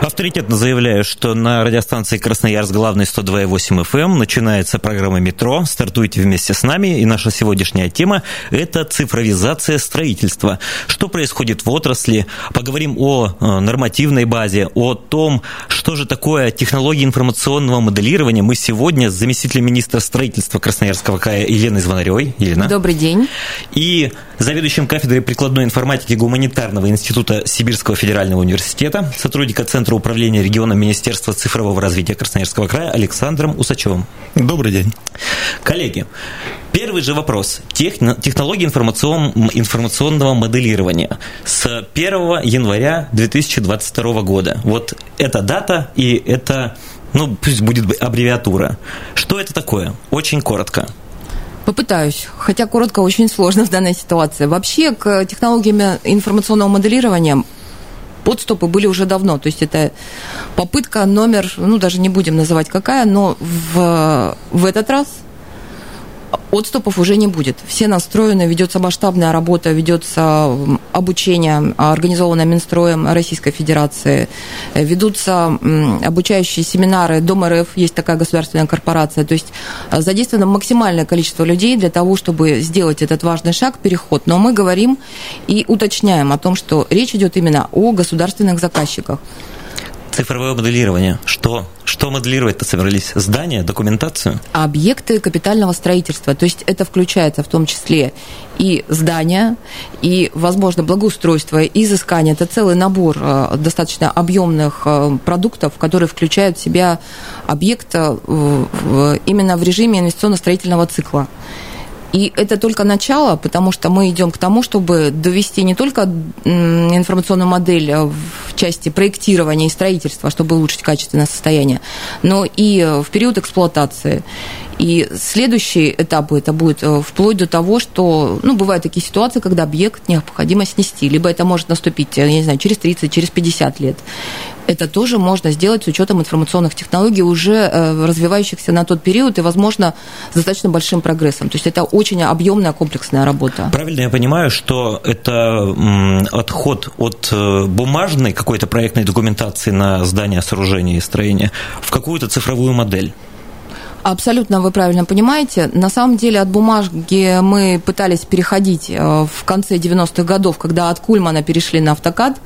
Авторитетно заявляю, что на радиостанции Красноярск главный 102,8 FM эм начинается программа «Метро». Стартуйте вместе с нами. И наша сегодняшняя тема – это цифровизация строительства. Что происходит в отрасли? Поговорим о э, нормативной базе, о том, что же такое технологии информационного моделирования. Мы сегодня с заместителем министра строительства Красноярского края Еленой Звонаревой. Елена. Добрый день. И заведующим кафедрой прикладной информатики Гуманитарного института Сибирского федерального университета, сотрудника Центра управления регионом Министерства цифрового развития Красноярского края Александром Усачевым. Добрый день. Коллеги, первый же вопрос. Технологии информацион... информационного моделирования с 1 января 2022 года. Вот эта дата и это, ну, пусть будет аббревиатура. Что это такое? Очень коротко. Попытаюсь, хотя коротко очень сложно в данной ситуации. Вообще к технологиям информационного моделирования подступы были уже давно. То есть это попытка номер, ну даже не будем называть какая, но в, в этот раз отступов уже не будет. Все настроены, ведется масштабная работа, ведется обучение, организованное Минстроем Российской Федерации, ведутся обучающие семинары, Дом РФ, есть такая государственная корпорация, то есть э, задействовано максимальное количество людей для того, чтобы сделать этот важный шаг, переход. Но мы говорим и уточняем о том, что речь идет именно о государственных заказчиках цифровое моделирование. Что? Что моделировать-то собрались? Здания, документацию? Объекты капитального строительства. То есть это включается в том числе и здания, и, возможно, благоустройство, и изыскание. Это целый набор э, достаточно объемных э, продуктов, которые включают в себя объект э, именно в режиме инвестиционно-строительного цикла. И это только начало, потому что мы идем к тому, чтобы довести не только информационную модель э, в части проектирования и строительства, чтобы улучшить качественное состояние, но и э, в период эксплуатации. И следующий этап это будет э, вплоть до того, что, ну, бывают такие ситуации, когда объект необходимо снести, либо это может наступить, я не знаю, через 30, через 50 лет это тоже можно сделать с учетом информационных технологий, уже э, развивающихся на тот период и, возможно, с достаточно большим прогрессом. То есть это очень объемная комплексная работа. Правильно я понимаю, что это отход от э, бумажной какой-то проектной документации на здание, сооружение и строение в какую-то цифровую модель? Абсолютно вы правильно понимаете. На самом деле от бумажки мы пытались переходить э, в конце 90-х годов, когда от Кульмана перешли на автокад,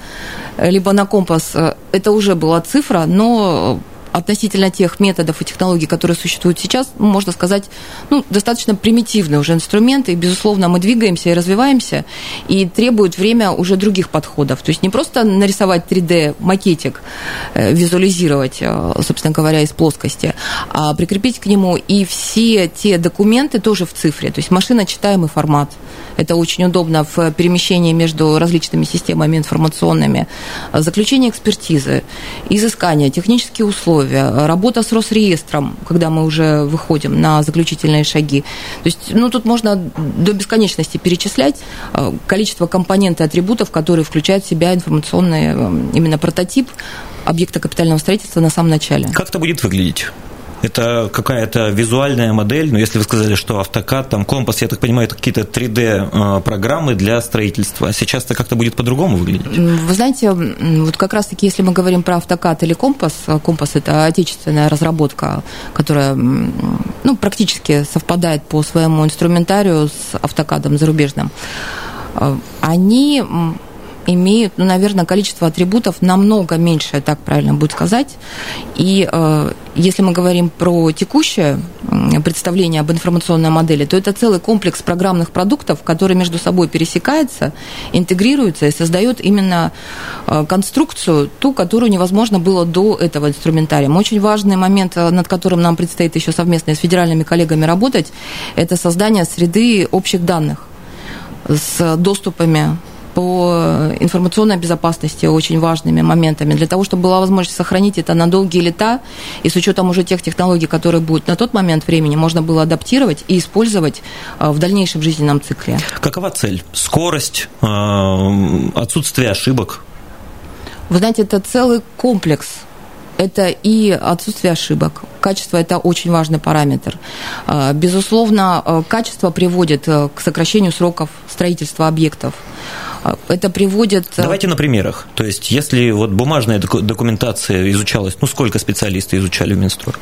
э, либо на компас. Э, это уже была цифра, но относительно тех методов и технологий, которые существуют сейчас, ну, можно сказать, ну, достаточно примитивные уже инструменты. И, безусловно, мы двигаемся и развиваемся, и требуют время уже других подходов. То есть не просто нарисовать 3D-макетик, э, визуализировать, э, собственно говоря, из плоскости, а прикрепить к нему и все те документы тоже в цифре. То есть машиночитаемый формат. Это очень удобно в перемещении между различными системами информационными. Заключение экспертизы, изыскание, технические условия, работа с Росреестром, когда мы уже выходим на заключительные шаги. То есть, ну, тут можно до бесконечности перечислять э, количество компонентов и атрибутов, которые включают в себя информационный э, именно прототип объекта капитального строительства на самом начале. Как это будет выглядеть? Это какая-то визуальная модель, но если вы сказали, что автокад, там компас, я так понимаю, это какие-то 3D-программы для строительства. Сейчас это как-то будет по-другому выглядеть? Вы знаете, вот как раз-таки, если мы говорим про автокад или компас, компас – это отечественная разработка, которая ну, практически совпадает по своему инструментарию с автокадом зарубежным, э, они имеют, ну, наверное, количество атрибутов намного меньше, так правильно будет сказать. И э, если мы говорим про текущее представление об информационной модели, то это целый комплекс программных продуктов, которые между собой пересекаются, интегрируются и создают именно э, конструкцию, ту, которую невозможно было до этого инструментария. Очень важный момент, э, над которым нам предстоит еще совместно с федеральными коллегами работать, это создание среды общих данных с доступами по информационной безопасности очень важными моментами, для того, чтобы была возможность сохранить это на долгие лета, и с учетом уже тех технологий, которые будут на тот момент времени, можно было адаптировать и использовать э, в дальнейшем жизненном цикле. Какова цель? Скорость, э, отсутствие ошибок? Вы знаете, это целый комплекс это и отсутствие ошибок. Качество – это очень важный параметр. Э, безусловно, качество приводит к сокращению сроков строительства объектов. Это приводит... Давайте на примерах. То есть, если вот бумажная документация изучалась, ну, сколько специалисты изучали в Минстрой?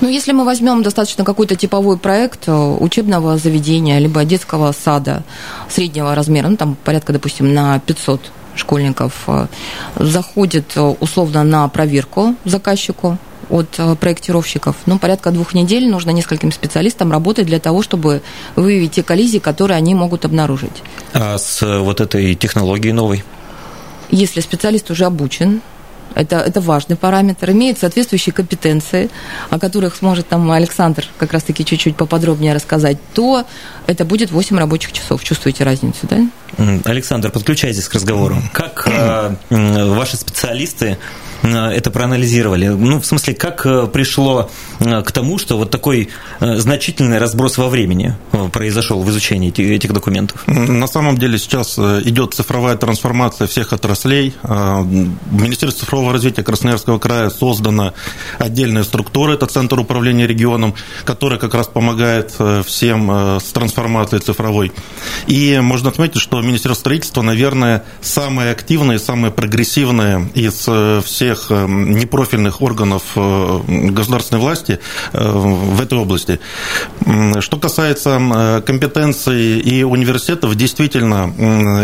Ну, если мы возьмем достаточно какой-то типовой проект э, учебного заведения, либо детского сада среднего размера, ну, там порядка, допустим, на 500 школьников, э, заходит э, условно на проверку заказчику, от проектировщиков. Ну, порядка двух недель нужно нескольким специалистам работать для того, чтобы выявить те коллизии, которые они могут обнаружить. А с вот этой технологией новой? Если специалист уже обучен, это, это важный параметр, имеет соответствующие компетенции, о которых сможет там Александр как раз-таки чуть-чуть поподробнее рассказать, то это будет 8 рабочих часов. Чувствуете разницу, да? Александр, подключайтесь к разговору. Как э, ваши специалисты Э, это проанализировали? Ну, в смысле, как э, пришло э, к тому, что вот такой значительный разброс во времени произошел в изучении этих документов? На самом деле сейчас идет цифровая трансформация всех отраслей. В Министерстве цифрового развития Красноярского края создана отдельная структура, это Центр управления регионом, которая как раз помогает всем с трансформацией цифровой. И можно отметить, что Министерство строительства, наверное, самое активное самое прогрессивное из всех всех эм, непрофильных органов э, государственной власти э, в этой области. Что касается э, компетенций и университетов, действительно,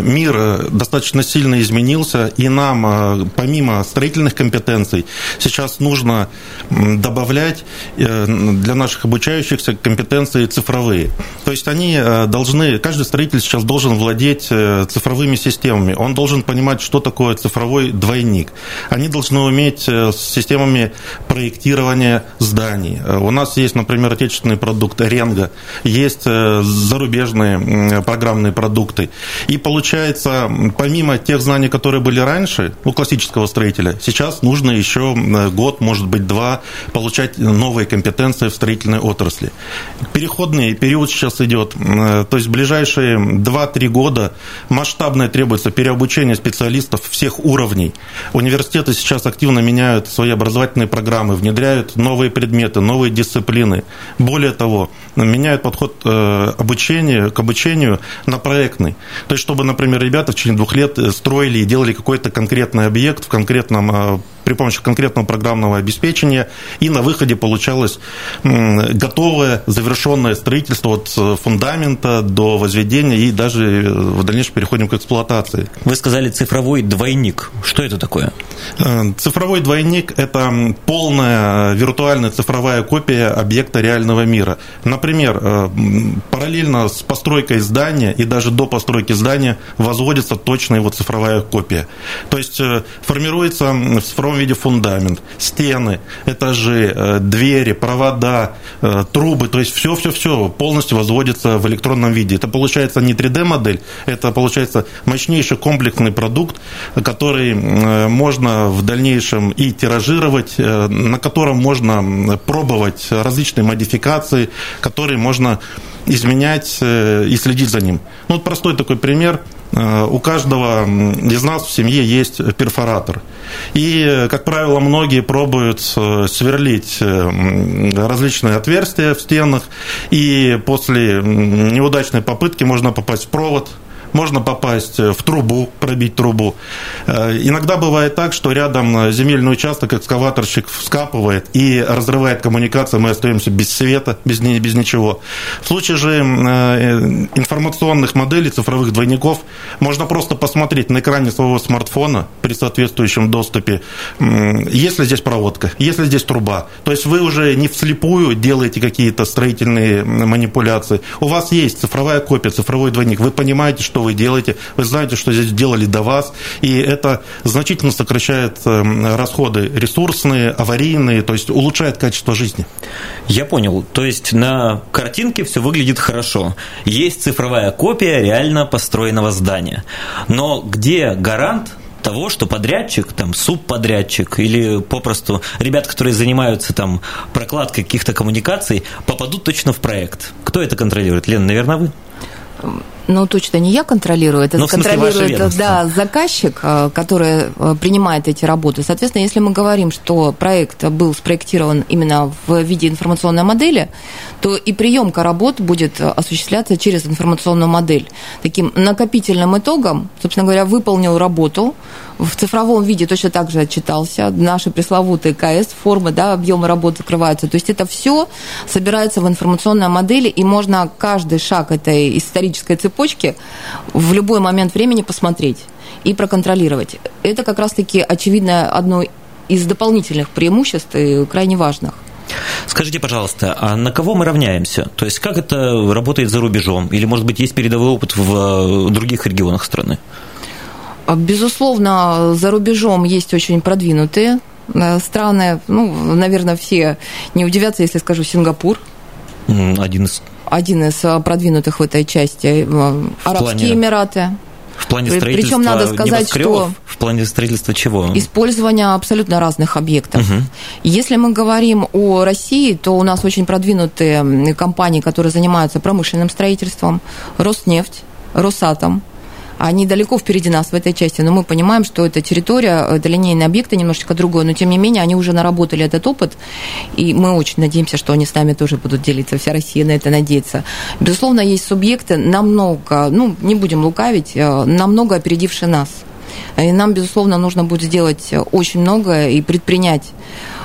мир достаточно сильно изменился, и нам, помимо строительных компетенций, сейчас нужно добавлять для наших обучающихся компетенции цифровые. То есть они должны, каждый строитель сейчас должен владеть цифровыми системами, он должен понимать, что такое цифровой двойник. Они должны должны уметь э, с системами проектирования зданий. Э, у нас есть, например, отечественный продукт Ренго, есть э, зарубежные программные продукты. И получается, помимо тех знаний, которые были раньше у классического строителя, сейчас нужно еще год, может быть, два получать новые компетенции в строительной отрасли. Переходный период сейчас идет. То есть в ближайшие 2-3 года масштабное требуется переобучение специалистов всех уровней. Университеты сейчас активно меняют свои образовательные программы, внедряют новые предметы, новые дисциплины. Более того, меняют подход э, обучения, к обучению на проектный. То есть, чтобы, например, ребята в течение двух лет строили и делали какой-то конкретный объект в конкретном э, при помощи конкретного программного обеспечения, и на выходе получалось готовое, завершенное строительство от э, фундамента до возведения, и даже э, в дальнейшем переходим к эксплуатации. Вы сказали цифровой двойник. Что это такое? Э, цифровой двойник – это полная виртуальная цифровая копия объекта реального мира. Например, параллельно с постройкой здания и даже до постройки здания возводится точная его цифровая копия. То есть формируется в цифровом виде фундамент, стены, этажи, э, двери, провода, э, трубы, то есть все-все-все полностью возводится в электронном виде. Это получается не 3D-модель, это получается мощнейший комплексный продукт, который э, можно в дальнейшем и тиражировать, на котором можно пробовать различные модификации, которые можно изменять и следить за ним. Ну, вот простой такой пример – у каждого из нас в семье есть перфоратор. И, как правило, многие пробуют э, сверлить э, различные отверстия в стенах, и после неудачной попытки можно попасть в провод, можно попасть в трубу, пробить трубу. Э, иногда бывает так, что рядом земельный участок экскаваторщик вскапывает и разрывает коммуникацию, мы остаемся без света, без, без ничего. В случае же э, информационных моделей, цифровых двойников, можно просто посмотреть на экране своего смартфона при соответствующем доступе, есть ли здесь проводка, есть ли здесь труба. То есть вы уже не вслепую делаете какие-то строительные манипуляции. У вас есть цифровая копия, цифровой двойник. Вы понимаете, что что вы делаете, вы знаете, что здесь делали до вас, и это значительно сокращает эм, расходы ресурсные, аварийные, то есть улучшает качество жизни. Я понял. То есть на картинке все выглядит хорошо. Есть цифровая копия реально построенного здания. Но где гарант того, что подрядчик, там, субподрядчик или попросту ребят, которые занимаются там прокладкой каких-то коммуникаций, попадут точно в проект. Кто это контролирует? Лена, наверное, вы? Ну, точно не я контролирую, это ну, контролирует да, заказчик, э, который э, принимает эти работы. Соответственно, если мы говорим, что проект был спроектирован именно в виде информационной модели, то и приемка работ будет осуществляться через информационную модель. Таким накопительным итогом, собственно говоря, выполнил работу, в цифровом виде точно так же отчитался, наши пресловутые КС формы, да, объемы работ закрываются. То есть это все собирается в информационной модели, и можно каждый шаг этой исторической цепочки в любой момент времени посмотреть и проконтролировать. Это как раз-таки очевидно одно из дополнительных преимуществ и крайне важных. Скажите, пожалуйста, а на кого мы равняемся? То есть как это работает за рубежом? Или, может быть, есть передовой опыт в других регионах страны? А, безусловно, за рубежом есть очень продвинутые э, страны. Ну, наверное, все не удивятся, если скажу Сингапур. Один из один из э, продвинутых в этой части. Э, Арабские плане... Эмираты. В плане строительства Причем надо сказать, что в плане строительства чего? Использование абсолютно разных объектов. Угу. Если мы говорим о России, то у нас очень продвинутые компании, которые занимаются промышленным строительством, Роснефть, Росатом, они далеко впереди нас в этой части, но мы понимаем, что эта территория, это линейные объекты немножечко другое, но тем не менее они уже наработали этот опыт, и мы очень надеемся, что они с нами тоже будут делиться, вся Россия на это надеется. Безусловно, есть субъекты намного, ну, не будем лукавить, э, намного опередившие нас. И нам, безусловно, нужно будет сделать очень много и предпринять Э,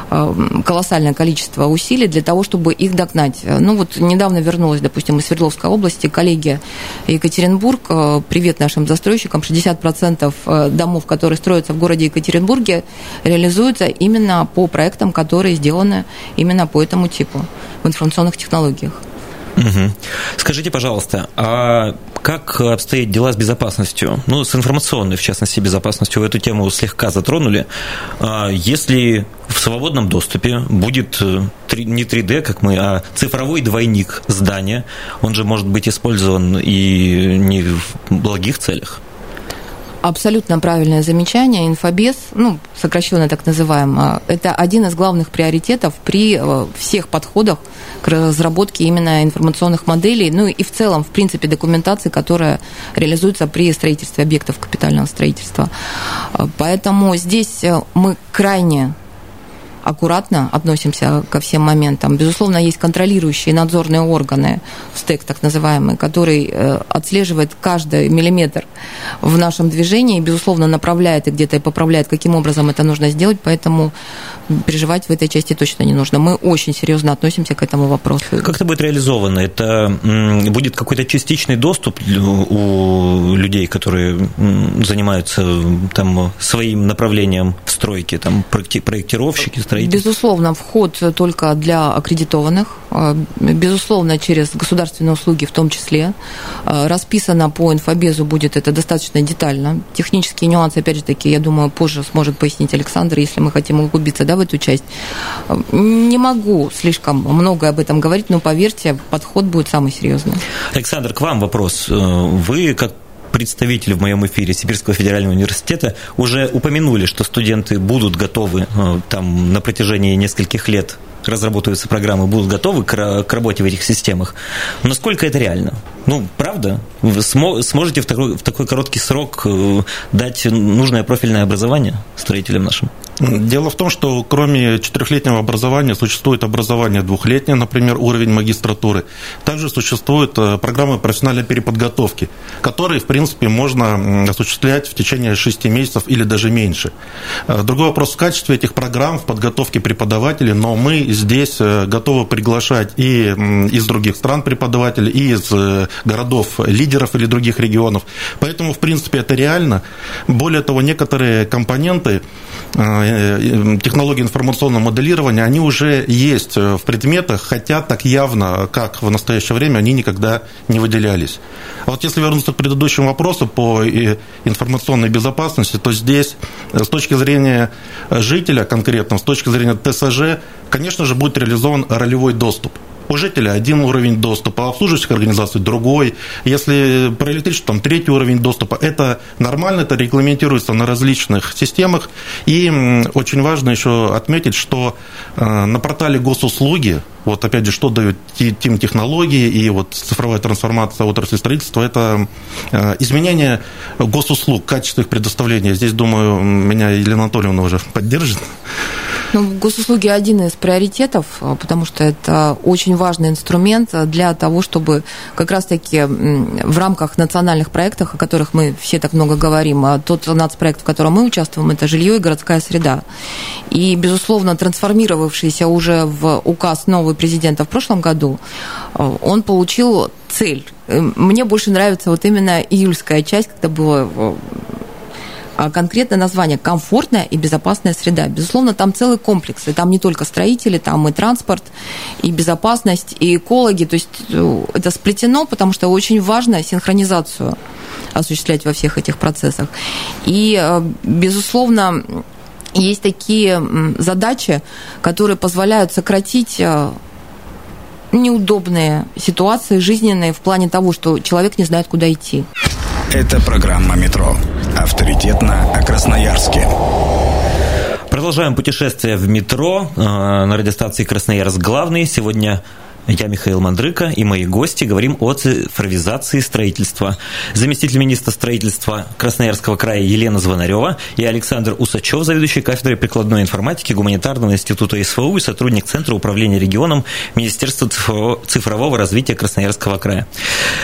колоссальное количество усилий для того, чтобы их догнать. Ну вот недавно вернулась, допустим, из Свердловской области коллеги Екатеринбург. Э, привет нашим застройщикам. 60% э, домов, которые строятся в городе Екатеринбурге, реализуются именно по проектам, которые сделаны именно по этому типу в информационных технологиях. Угу. Скажите, пожалуйста, а как обстоят дела с безопасностью? Ну, с информационной, в частности, безопасностью. Вы эту тему слегка затронули. А если в свободном доступе будет э, не 3D, как мы, а цифровой двойник здания, он же может быть использован и не в благих целях? Абсолютно правильное замечание. Инфобес, ну, сокращенно так называемо, это один из главных приоритетов при э, всех подходах к разработке именно информационных моделей, ну и в целом, в принципе, документации, которая реализуется при строительстве объектов капитального строительства. Э, поэтому здесь э, мы крайне аккуратно относимся ко всем моментам. Безусловно, есть контролирующие надзорные органы, СТЭК так называемый, который э, отслеживает каждый миллиметр в нашем движении, и, безусловно, направляет и где-то и поправляет, каким образом это нужно сделать, поэтому переживать в этой части точно не нужно. Мы очень серьезно относимся к этому вопросу. Как это будет реализовано? Это будет какой-то частичный доступ у людей, которые занимаются там, своим направлением в стройке, там, проектировщики, строителей? Безусловно, вход только для аккредитованных, а, безусловно, через государственные услуги в том числе. А, расписано по инфобезу будет это достаточно детально. Технические нюансы, опять же таки, я думаю, позже сможет пояснить Александр, если мы хотим углубиться да, в эту часть. Не могу слишком много об этом говорить, но поверьте, подход будет самый серьезный. Александр, к вам вопрос. Э, вы как представители в моем эфире Сибирского федерального университета уже упомянули, что студенты будут готовы э, там на протяжении нескольких лет разработаются программы, будут готовы к, к работе в этих системах. Насколько это реально? Ну, правда? Вы сможете в такой, в такой короткий срок э, дать нужное профильное образование строителям нашим? Дело в том, что кроме четырехлетнего образования существует образование двухлетнее, например, уровень магистратуры. Также существуют э, программы профессиональной переподготовки, которые, в принципе, можно осуществлять в течение шести месяцев или даже меньше. Э, другой вопрос в качестве этих программ, в подготовке преподавателей, но мы здесь э, готовы приглашать и из других стран преподавателей, и из городов лидеров или других регионов. Поэтому, в принципе, это реально. Более того, некоторые компоненты технологии информационного моделирования, они уже есть в предметах, хотя так явно, как в настоящее время, они никогда не выделялись. А вот если вернуться к предыдущему вопросу по информационной безопасности, то здесь с точки зрения жителя конкретно, с точки зрения ТСЖ, конечно же, будет реализован ролевой доступ у жителя один уровень доступа, а обслуживающих организаций другой. Если про электричество, там третий уровень доступа. Это нормально, это регламентируется на различных системах. И очень важно еще отметить, что э, на портале госуслуги вот опять же, что дают тим технологии и вот цифровая трансформация отрасли строительства, это э, изменение госуслуг, качества их предоставления. Здесь, думаю, меня Елена Анатольевна уже поддержит. Ну, госуслуги один из приоритетов, потому что это очень важный инструмент для того, чтобы как раз-таки в рамках национальных проектов, о которых мы все так много говорим, а тот нацпроект, в котором мы участвуем, это жилье и городская среда. И, безусловно, трансформировавшийся уже в указ новый президента в прошлом году, а, он получил цель. Мне больше нравится вот именно июльская часть, когда было а конкретное название «Комфортная и безопасная среда». Безусловно, там целый комплекс. И там не только строители, там и транспорт, и безопасность, и экологи. То есть э, это сплетено, потому что очень важно синхронизацию осуществлять во всех этих процессах. И, э, безусловно, есть такие задачи, которые позволяют сократить э, неудобные ситуации жизненные в плане того, что человек не знает, куда идти. Это программа «Метро». Авторитетно о Красноярске. Продолжаем путешествие в метро э, на радиостанции Красноярск главный. Сегодня я Михаил Мандрыка и мои гости говорим о цифровизации строительства. Заместитель министра строительства Красноярского края Елена Звонарева и Александр Усачев, заведующий кафедрой прикладной информатики Гуманитарного института СФУ и сотрудник Центра управления регионом Министерства цифрового развития Красноярского края.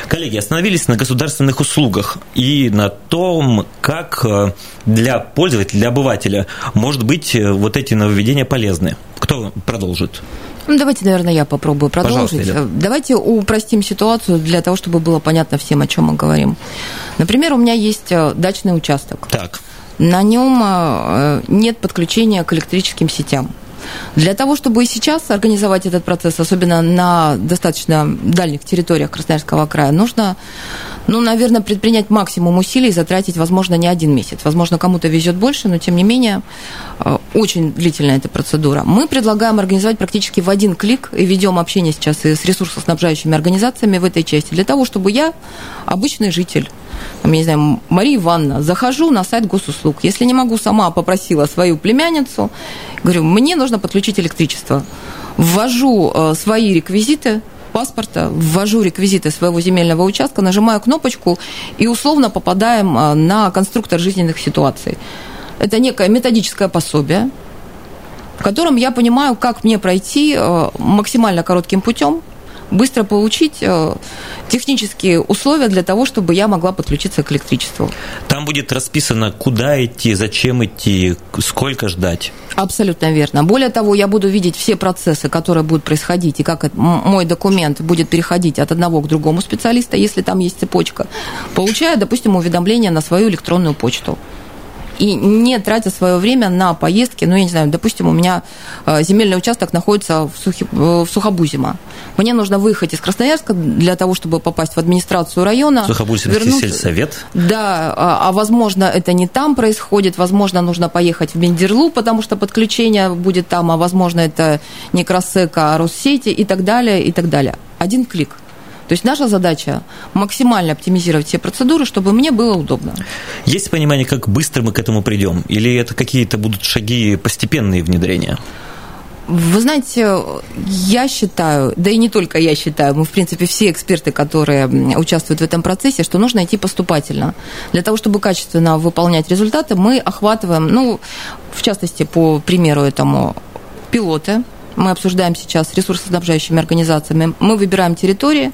Коллеги, остановились на государственных услугах и на том, как э, для пользователя, для обывателя может быть э, вот эти нововведения полезны. Кто продолжит? Ну, давайте, наверное, я попробую продолжить. Пожалуйста, давайте упростим ситуацию для того, чтобы было понятно всем, о чем мы говорим. Например, у меня есть э, дачный участок. Так. На нем э, нет подключения к электрическим сетям. Для того, чтобы и сейчас организовать этот процесс, особенно на достаточно дальних территориях Красноярского края, нужно ну, наверное, предпринять максимум усилий, затратить, возможно, не один месяц. Возможно, кому-то везет больше, но, тем не менее, э, очень длительная эта процедура. Мы предлагаем организовать практически в один клик и ведем общение сейчас и с ресурсоснабжающими организациями в этой части, для того, чтобы я, обычный житель, там, я не знаю, Мария Ивановна, захожу на сайт госуслуг. Если не могу сама, попросила свою племянницу, говорю, мне нужно подключить электричество. Ввожу э, свои реквизиты, паспорта, ввожу реквизиты своего земельного участка, нажимаю кнопочку и условно попадаем а, на конструктор жизненных ситуаций. Это некое методическое пособие, в котором я понимаю, как мне пройти а, максимально коротким путем быстро получить э, технические условия для того, чтобы я могла подключиться к электричеству. Там будет расписано, куда идти, зачем идти, сколько ждать. Абсолютно верно. Более того, я буду видеть все процессы, которые будут происходить, и как мой документ будет переходить от одного к другому специалиста, если там есть цепочка, получая, допустим, уведомление на свою электронную почту и не тратя свое время на поездки, ну, я не знаю, допустим, у меня э, земельный участок находится в, Сухи, в Сухобузимо. Мне нужно выехать из Красноярска для того, чтобы попасть в администрацию района. Сухобузимский вернуться... сельсовет? Да, а, а возможно, это не там происходит, возможно, нужно поехать в Бендерлу, потому что подключение будет там, а возможно, это не Красека, а Россети и так далее, и так далее. Один клик – то есть наша задача максимально оптимизировать все процедуры, чтобы мне было удобно. Есть понимание, как быстро мы к этому придем? Или это какие-то будут шаги постепенные внедрения? Вы знаете, я считаю, да и не только я считаю, мы, в принципе, все эксперты, которые участвуют в этом процессе, что нужно идти поступательно. Для того, чтобы качественно выполнять результаты, мы охватываем, ну, в частности, по примеру этому, пилоты, мы обсуждаем сейчас с ресурсоснабжающими организациями, мы выбираем территории,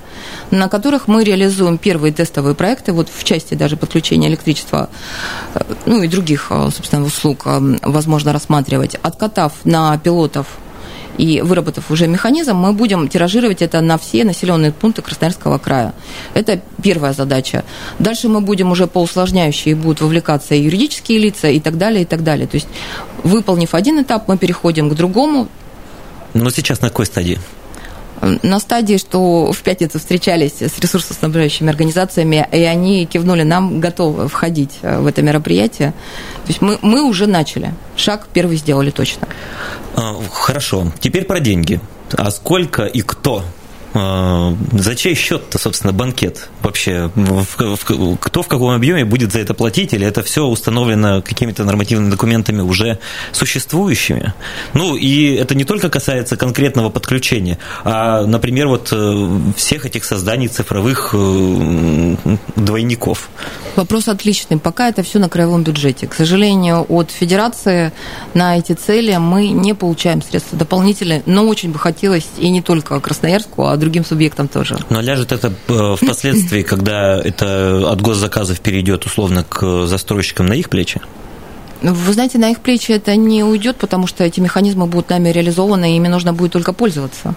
на которых мы реализуем первые тестовые проекты, вот в части даже подключения электричества, э, ну и других, э, собственно, услуг э, возможно рассматривать, откатав на пилотов и выработав уже механизм, мы будем тиражировать это на все населенные пункты Красноярского края. Это первая задача. Дальше мы будем уже по усложняющей будут вовлекаться и юридические лица и так далее, и так далее. То есть, выполнив один этап, мы переходим к другому. Но сейчас на какой стадии? на стадии, что в пятницу встречались с ресурсоснабжающими организациями, и они кивнули, нам готовы входить э, в это мероприятие. То есть мы, мы уже начали. Шаг первый сделали точно. А, хорошо. Теперь про деньги. А сколько и кто за чей счет-то, собственно, банкет вообще? Кто в каком объеме будет за это платить? Или это все установлено какими-то нормативными документами уже существующими? Ну, и это не только касается конкретного подключения, а, например, вот э, всех этих созданий цифровых э, двойников. Вопрос отличный. Пока это все на краевом бюджете. К сожалению, от федерации на эти цели мы не получаем средства дополнительные, но очень бы хотелось и не только Красноярску, а другим субъектам тоже. Но ляжет это э, впоследствии, когда это от госзаказов перейдет условно к застройщикам на их плечи? Вы знаете, на их плечи это не уйдет, потому что эти механизмы будут нами реализованы, и ими нужно будет только пользоваться.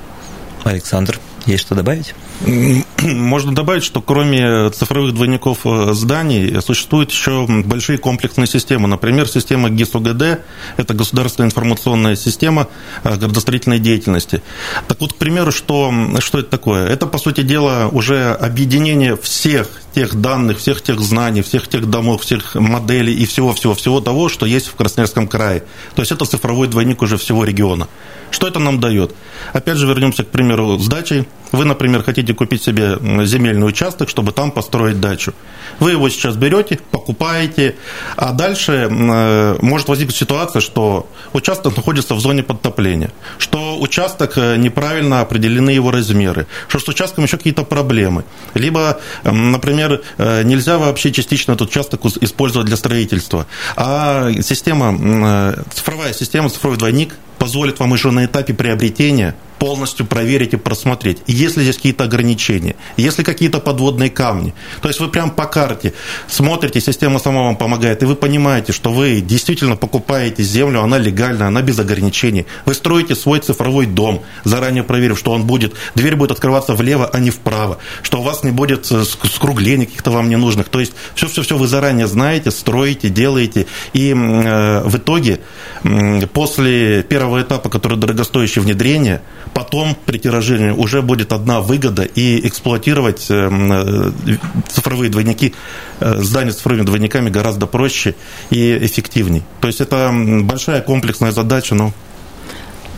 Александр, есть что добавить? Можно добавить, что кроме цифровых двойников э, зданий существуют еще большие комплексные системы. Например, система ГИС-УГД – это государственная информационная система э, градостроительной деятельности. Так вот, к примеру, что, что это такое? Это, по сути дела, уже объединение всех тех данных, всех тех знаний, всех тех домов, всех моделей и всего-всего-всего того, что есть в Красноярском крае. То есть это цифровой двойник уже всего региона. Что это нам дает? Опять же, вернемся к примеру с дачей. Вы, например, хотите купить себе земельный участок, чтобы там построить дачу. Вы его сейчас берете, покупаете, а дальше э, может возникнуть ситуация, что участок находится в зоне подтопления, что участок э, неправильно определены его размеры, что с участком еще какие-то проблемы. Либо, например, э, нельзя вообще частично этот участок использовать для строительства. А система, цифровая система, цифровой двойник позволит вам еще на этапе приобретения полностью проверить и просмотреть. Есть ли здесь какие-то ограничения, есть ли какие-то подводные камни. То есть вы прям по карте смотрите, система сама вам помогает, и вы понимаете, что вы действительно покупаете землю, она легальна, она без ограничений. Вы строите свой цифровой дом, заранее проверив, что он будет, дверь будет открываться влево, а не вправо, что у вас не будет э, скруглений каких-то вам ненужных. То есть все-все-все вы заранее знаете, строите, делаете, и э, в итоге э, после первого этапа, который дорогостоящее внедрение, потом при тиражировании уже будет одна выгода, и эксплуатировать э, э, цифровые двойники, э, здания с цифровыми двойниками гораздо проще и эффективней. То есть это большая комплексная задача, но...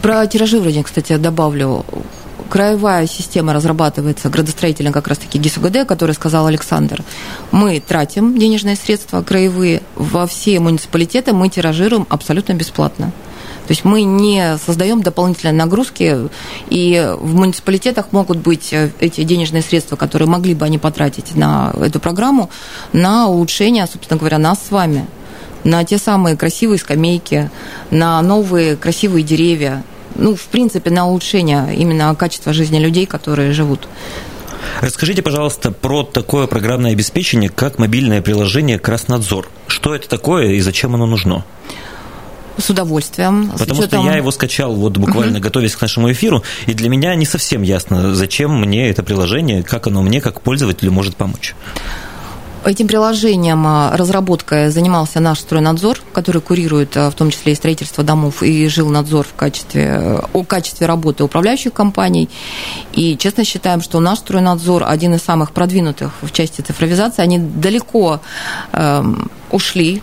Про тиражирование, кстати, добавлю краевая система разрабатывается градостроительно как раз-таки ГИСУГД, который сказал Александр. Мы тратим денежные средства краевые во все муниципалитеты, мы тиражируем абсолютно бесплатно. То есть мы не создаем дополнительные нагрузки, и в муниципалитетах могут быть э, эти денежные средства, которые могли бы они потратить на эту программу, на улучшение, собственно говоря, нас с вами на те самые красивые скамейки, на новые красивые деревья, ну, в принципе, на улучшение именно качества жизни людей, которые живут. Расскажите, пожалуйста, про такое программное обеспечение, как мобильное приложение «Краснадзор». Что это такое и зачем оно нужно? С удовольствием. Потому с учетом... что я его скачал вот буквально угу. готовясь к нашему эфиру, и для меня не совсем ясно, зачем мне это приложение, как оно мне, как пользователю, может помочь. Этим приложением а, разработкой занимался наш стройнадзор, который курирует а, в том числе и строительство домов и жил надзор в качестве, о качестве работы управляющих компаний. И честно считаем, что наш стройнадзор один из самых продвинутых в части цифровизации. Они далеко э, ушли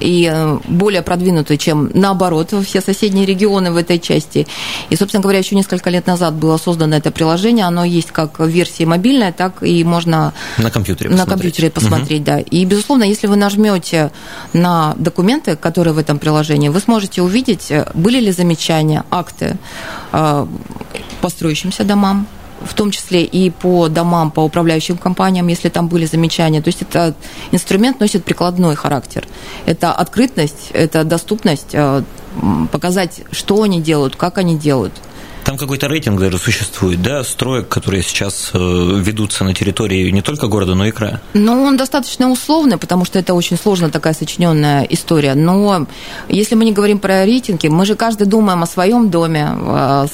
и э, более продвинутые, чем наоборот все соседние регионы в этой части. И, собственно говоря, еще несколько лет назад было создано это приложение, оно есть как в версии мобильная, так и можно на компьютере посмотреть. На компьютере посмотреть, угу. да. И, безусловно, если вы нажмете на документы, которые в этом приложении, вы сможете увидеть, были ли замечания, акты э, по строящимся домам, в том числе и по домам, по управляющим компаниям, если там были замечания. То есть это инструмент носит прикладной характер. Это открытность, это доступность, э, показать, что они делают, как они делают. Там какой-то рейтинг даже существует, да, строек, которые сейчас э, ведутся на территории не только города, но и края? Ну, он достаточно условный, потому что это очень сложно такая сочиненная история. Но если мы не говорим про рейтинги, мы же каждый думаем о своем доме, о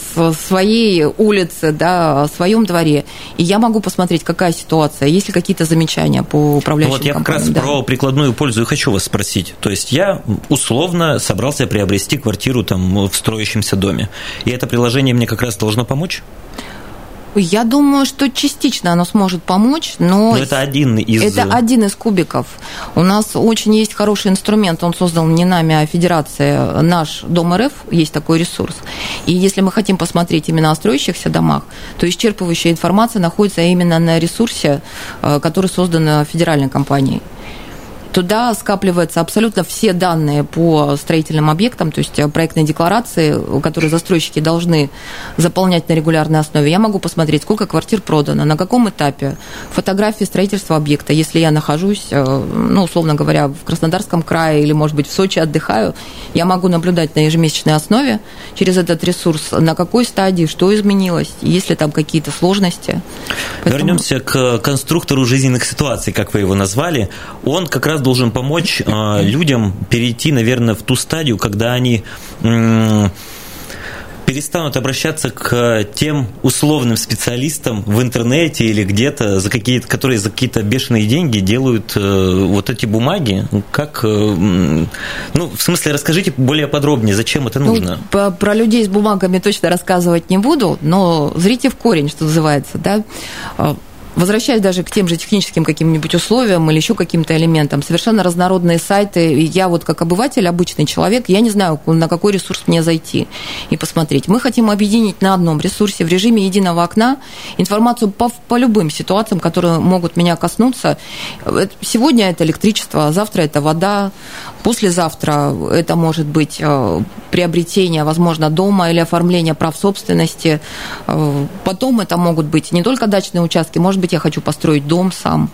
своей улице, да, о своем дворе. И я могу посмотреть, какая ситуация, есть ли какие-то замечания по управляющим ну, Вот я как раз да. про прикладную пользу и хочу вас спросить. То есть я условно собрался приобрести квартиру там в строящемся доме. И это приложение мне как раз должно помочь? Я думаю, что частично оно сможет помочь, но... но это один из... Это один из кубиков. У нас очень есть хороший инструмент, он создан не нами, а Федерацией, наш Дом РФ, есть такой ресурс. И если мы хотим посмотреть именно о строящихся домах, то исчерпывающая информация находится именно на ресурсе, э, который создан федеральной компанией. Туда скапливаются абсолютно все данные по строительным объектам, то есть э, проектные декларации, которые застройщики должны заполнять на регулярной основе. Я могу посмотреть, сколько квартир продано, на каком этапе, фотографии строительства объекта. Если я нахожусь, э, ну, условно говоря, в Краснодарском крае или, может быть, в Сочи отдыхаю, я могу наблюдать на ежемесячной основе через этот ресурс, на какой стадии, что изменилось, есть ли там какие-то сложности. Поэтому... Вернемся к конструктору жизненных ситуаций, как вы его назвали. Он как раз должен помочь э, людям перейти, наверное, в ту стадию, когда они перестанут обращаться к тем условным специалистам в интернете или где-то, за какие которые за какие-то бешеные деньги делают э, вот эти бумаги. Как, э, ну, в смысле, расскажите более подробнее, зачем это ну, нужно? Ну, про людей с бумагами точно рассказывать не буду, но зрите в корень, что называется, да возвращаясь даже к тем же техническим каким-нибудь условиям или еще каким-то элементам, совершенно разнородные сайты. Я вот как обыватель, обычный человек, я не знаю, на какой ресурс мне зайти и посмотреть. Мы хотим объединить на одном ресурсе в режиме единого окна информацию по, по любым ситуациям, которые могут меня коснуться. Сегодня это электричество, завтра это вода, послезавтра это может быть э, приобретение, возможно, дома или оформление прав собственности. Э, потом это могут быть не только дачные участки, может быть, я хочу построить дом сам.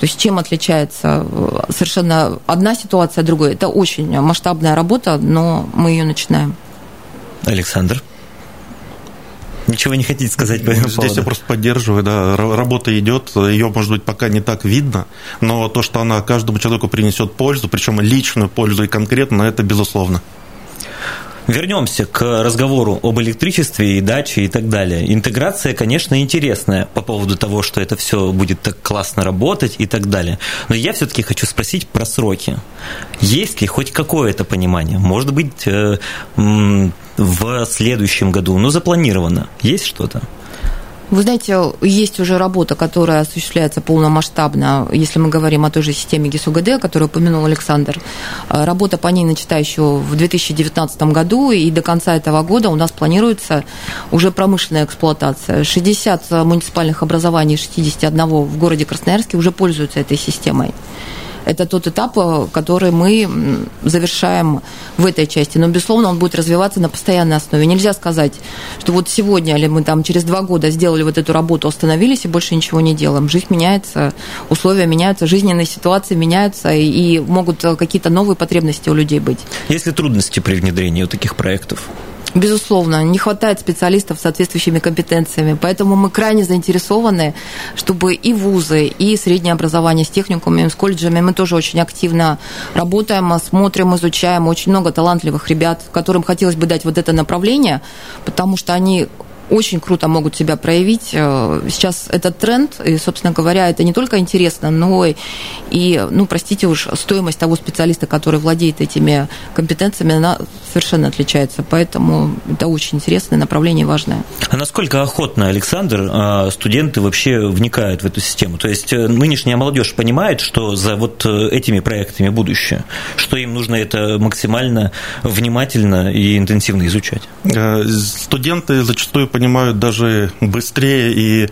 То есть чем отличается э, совершенно одна ситуация от другой? Это очень масштабная работа, но мы ее начинаем. Александр? Ничего не хотите сказать по этому Здесь поводу? я просто поддерживаю, да, работа идет, ее, может быть, пока не так видно, но то, что она каждому человеку принесет пользу, причем личную пользу и конкретно, это безусловно. Вернемся к разговору об электричестве и даче и так далее. Интеграция, конечно, интересная по поводу того, что это все будет так классно работать и так далее. Но я все-таки хочу спросить про сроки. Есть ли хоть какое-то понимание? Может быть, э, в следующем году, ну, запланировано. Есть что-то? Вы знаете, есть уже работа, которая осуществляется полномасштабно, если мы говорим о той же системе ГИС-УГД, которую упомянул Александр. Э, работа по ней начата еще в 2019 году, и до конца этого года у нас планируется уже промышленная эксплуатация. 60 муниципальных образований, 61 в городе Красноярске уже пользуются этой системой. Это тот этап, э, который мы завершаем в этой части. Но, безусловно, он будет развиваться на постоянной основе. Нельзя сказать, что вот сегодня или мы там через два года сделали вот эту работу, остановились и больше ничего не делаем. Жизнь меняется, условия меняются, жизненные ситуации меняются, и могут э, какие-то новые потребности у людей быть. Есть ли трудности при внедрении таких проектов? Безусловно, не хватает специалистов с соответствующими компетенциями, поэтому мы крайне заинтересованы, чтобы и вузы, и среднее образование с техникумами, с колледжами, мы тоже очень активно работаем, смотрим, изучаем, очень много талантливых ребят, которым хотелось бы дать вот это направление, потому что они очень круто могут себя проявить. Э, сейчас этот тренд, и, собственно говоря, это не только интересно, но и, ну, простите уж, стоимость того специалиста, который владеет этими компетенциями, она совершенно отличается. Поэтому это очень интересное направление, важное. А насколько охотно, Александр, а, студенты вообще вникают в эту систему? То есть э, нынешняя молодежь понимает, что за вот э, этими проектами будущее, что им нужно это максимально внимательно и интенсивно изучать? Студенты зачастую понимают даже быстрее и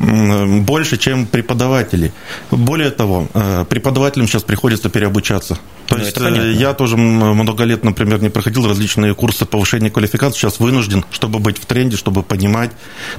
больше, чем преподаватели. Более того, э, преподавателям сейчас приходится переобучаться. То ну, есть э, я тоже много лет, например, не проходил различные курсы повышения квалификации, сейчас вынужден, чтобы быть в тренде, чтобы понимать.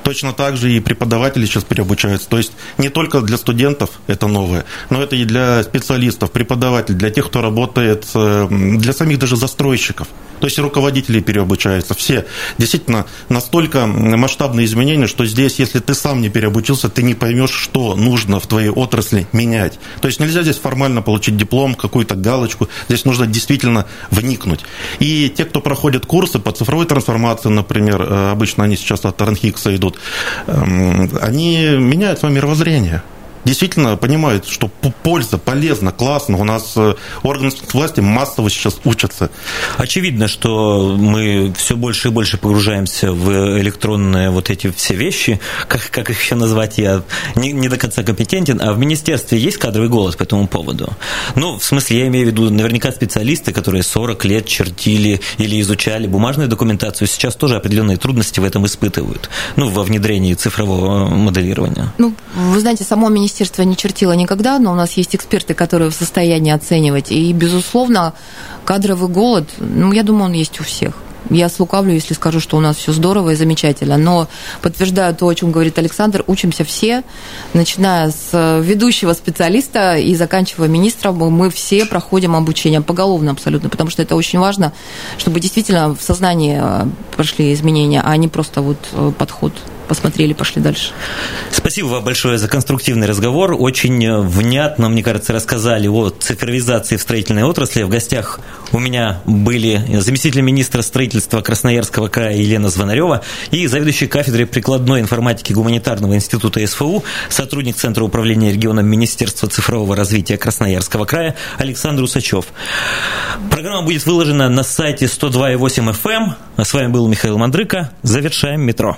Точно так же и преподаватели сейчас переобучаются. То есть не только для студентов это новое, но это и для специалистов, преподавателей, для тех, кто работает, э, для самих даже застройщиков. То есть руководители переобучаются, все. Действительно, настолько масштабные изменения, что здесь, если ты сам не переобучился, ты не поймешь, что нужно в твоей отрасли менять. То есть нельзя здесь формально получить диплом, какую-то галочку. Здесь нужно действительно вникнуть. И те, кто проходит курсы по цифровой трансформации, например, э, обычно они сейчас от Ранхикса идут, эм, они меняют свое мировоззрение действительно понимают, что польза, полезно, классно. У нас э, органы власти массово сейчас учатся. Очевидно, что мы все больше и больше погружаемся в электронные вот эти все вещи. Как, как их еще назвать, я не, не до конца компетентен. А в министерстве есть кадровый голос по этому поводу? Ну, в смысле, я имею в виду наверняка специалисты, которые 40 лет чертили или изучали бумажную документацию, сейчас тоже определенные трудности в этом испытывают. Ну, во внедрении цифрового моделирования. Ну, вы знаете, само министерство министерство не чертило никогда, но у нас есть эксперты, которые в состоянии оценивать. И, безусловно, кадровый голод, ну, я думаю, он есть у всех. Я слукавлю, если скажу, что у нас все здорово и замечательно. Но подтверждаю то, о чем говорит Александр, учимся все, начиная с ведущего специалиста и заканчивая министром, мы все проходим обучение поголовно абсолютно, потому что это очень важно, чтобы действительно в сознании э, прошли изменения, а не просто вот э, подход посмотрели, пошли дальше. Спасибо вам большое за конструктивный разговор. Очень внятно, мне кажется, рассказали о цифровизации в строительной отрасли. В гостях у меня были заместитель министра строительства Красноярского края Елена Звонарева и заведующий кафедрой прикладной информатики Гуманитарного института СФУ, сотрудник Центра управления регионом Министерства цифрового развития Красноярского края Александр Усачев. Программа будет выложена на сайте 102.8 FM. А с вами был Михаил Мандрыка. Завершаем метро.